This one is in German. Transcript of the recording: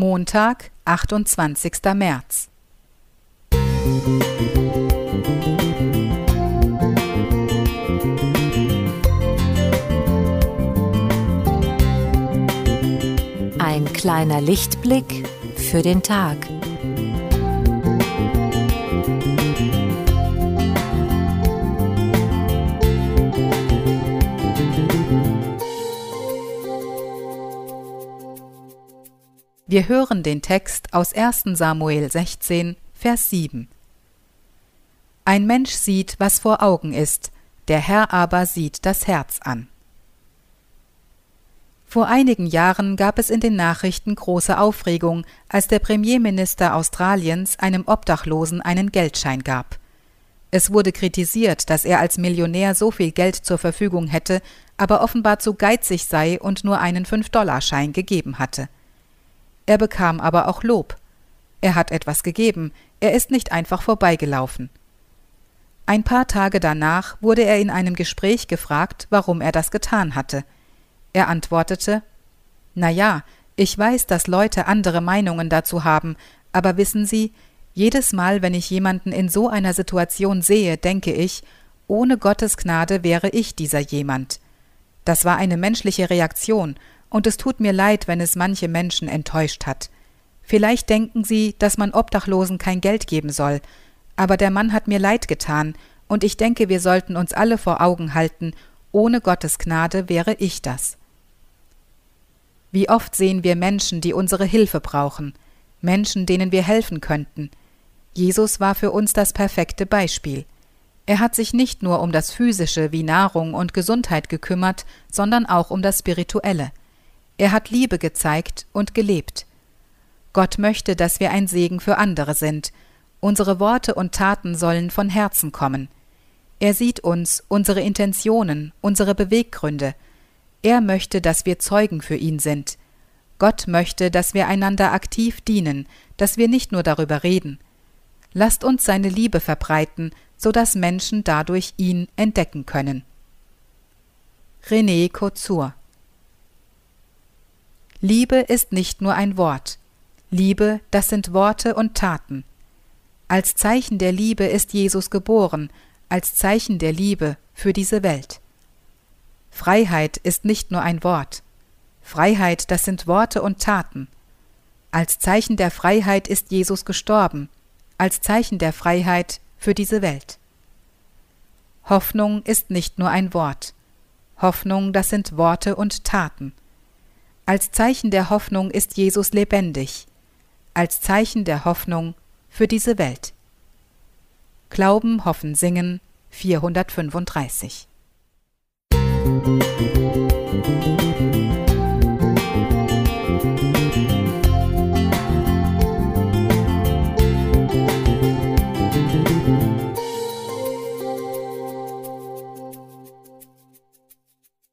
Montag, 28. März. Ein kleiner Lichtblick für den Tag. Wir hören den Text aus 1. Samuel 16, Vers 7. Ein Mensch sieht, was vor Augen ist, der Herr aber sieht das Herz an. Vor einigen Jahren gab es in den Nachrichten große Aufregung, als der Premierminister Australiens einem Obdachlosen einen Geldschein gab. Es wurde kritisiert, dass er als Millionär so viel Geld zur Verfügung hätte, aber offenbar zu geizig sei und nur einen 5-Dollar-Schein gegeben hatte. Er bekam aber auch Lob. Er hat etwas gegeben, er ist nicht einfach vorbeigelaufen. Ein paar Tage danach wurde er in einem Gespräch gefragt, warum er das getan hatte. Er antwortete Na ja, ich weiß, dass Leute andere Meinungen dazu haben, aber wissen Sie, jedes Mal, wenn ich jemanden in so einer Situation sehe, denke ich, ohne Gottes Gnade wäre ich dieser jemand. Das war eine menschliche Reaktion, und es tut mir leid, wenn es manche Menschen enttäuscht hat. Vielleicht denken Sie, dass man Obdachlosen kein Geld geben soll, aber der Mann hat mir leid getan, und ich denke, wir sollten uns alle vor Augen halten, ohne Gottes Gnade wäre ich das. Wie oft sehen wir Menschen, die unsere Hilfe brauchen, Menschen, denen wir helfen könnten. Jesus war für uns das perfekte Beispiel. Er hat sich nicht nur um das Physische wie Nahrung und Gesundheit gekümmert, sondern auch um das Spirituelle. Er hat Liebe gezeigt und gelebt. Gott möchte, dass wir ein Segen für andere sind. Unsere Worte und Taten sollen von Herzen kommen. Er sieht uns, unsere Intentionen, unsere Beweggründe. Er möchte, dass wir Zeugen für ihn sind. Gott möchte, dass wir einander aktiv dienen, dass wir nicht nur darüber reden. Lasst uns seine Liebe verbreiten, so dass Menschen dadurch ihn entdecken können. René Couture Liebe ist nicht nur ein Wort. Liebe, das sind Worte und Taten. Als Zeichen der Liebe ist Jesus geboren, als Zeichen der Liebe für diese Welt. Freiheit ist nicht nur ein Wort. Freiheit, das sind Worte und Taten. Als Zeichen der Freiheit ist Jesus gestorben, als Zeichen der Freiheit für diese Welt. Hoffnung ist nicht nur ein Wort. Hoffnung, das sind Worte und Taten. Als Zeichen der Hoffnung ist Jesus lebendig, als Zeichen der Hoffnung für diese Welt. Glauben, Hoffen, Singen 435 Musik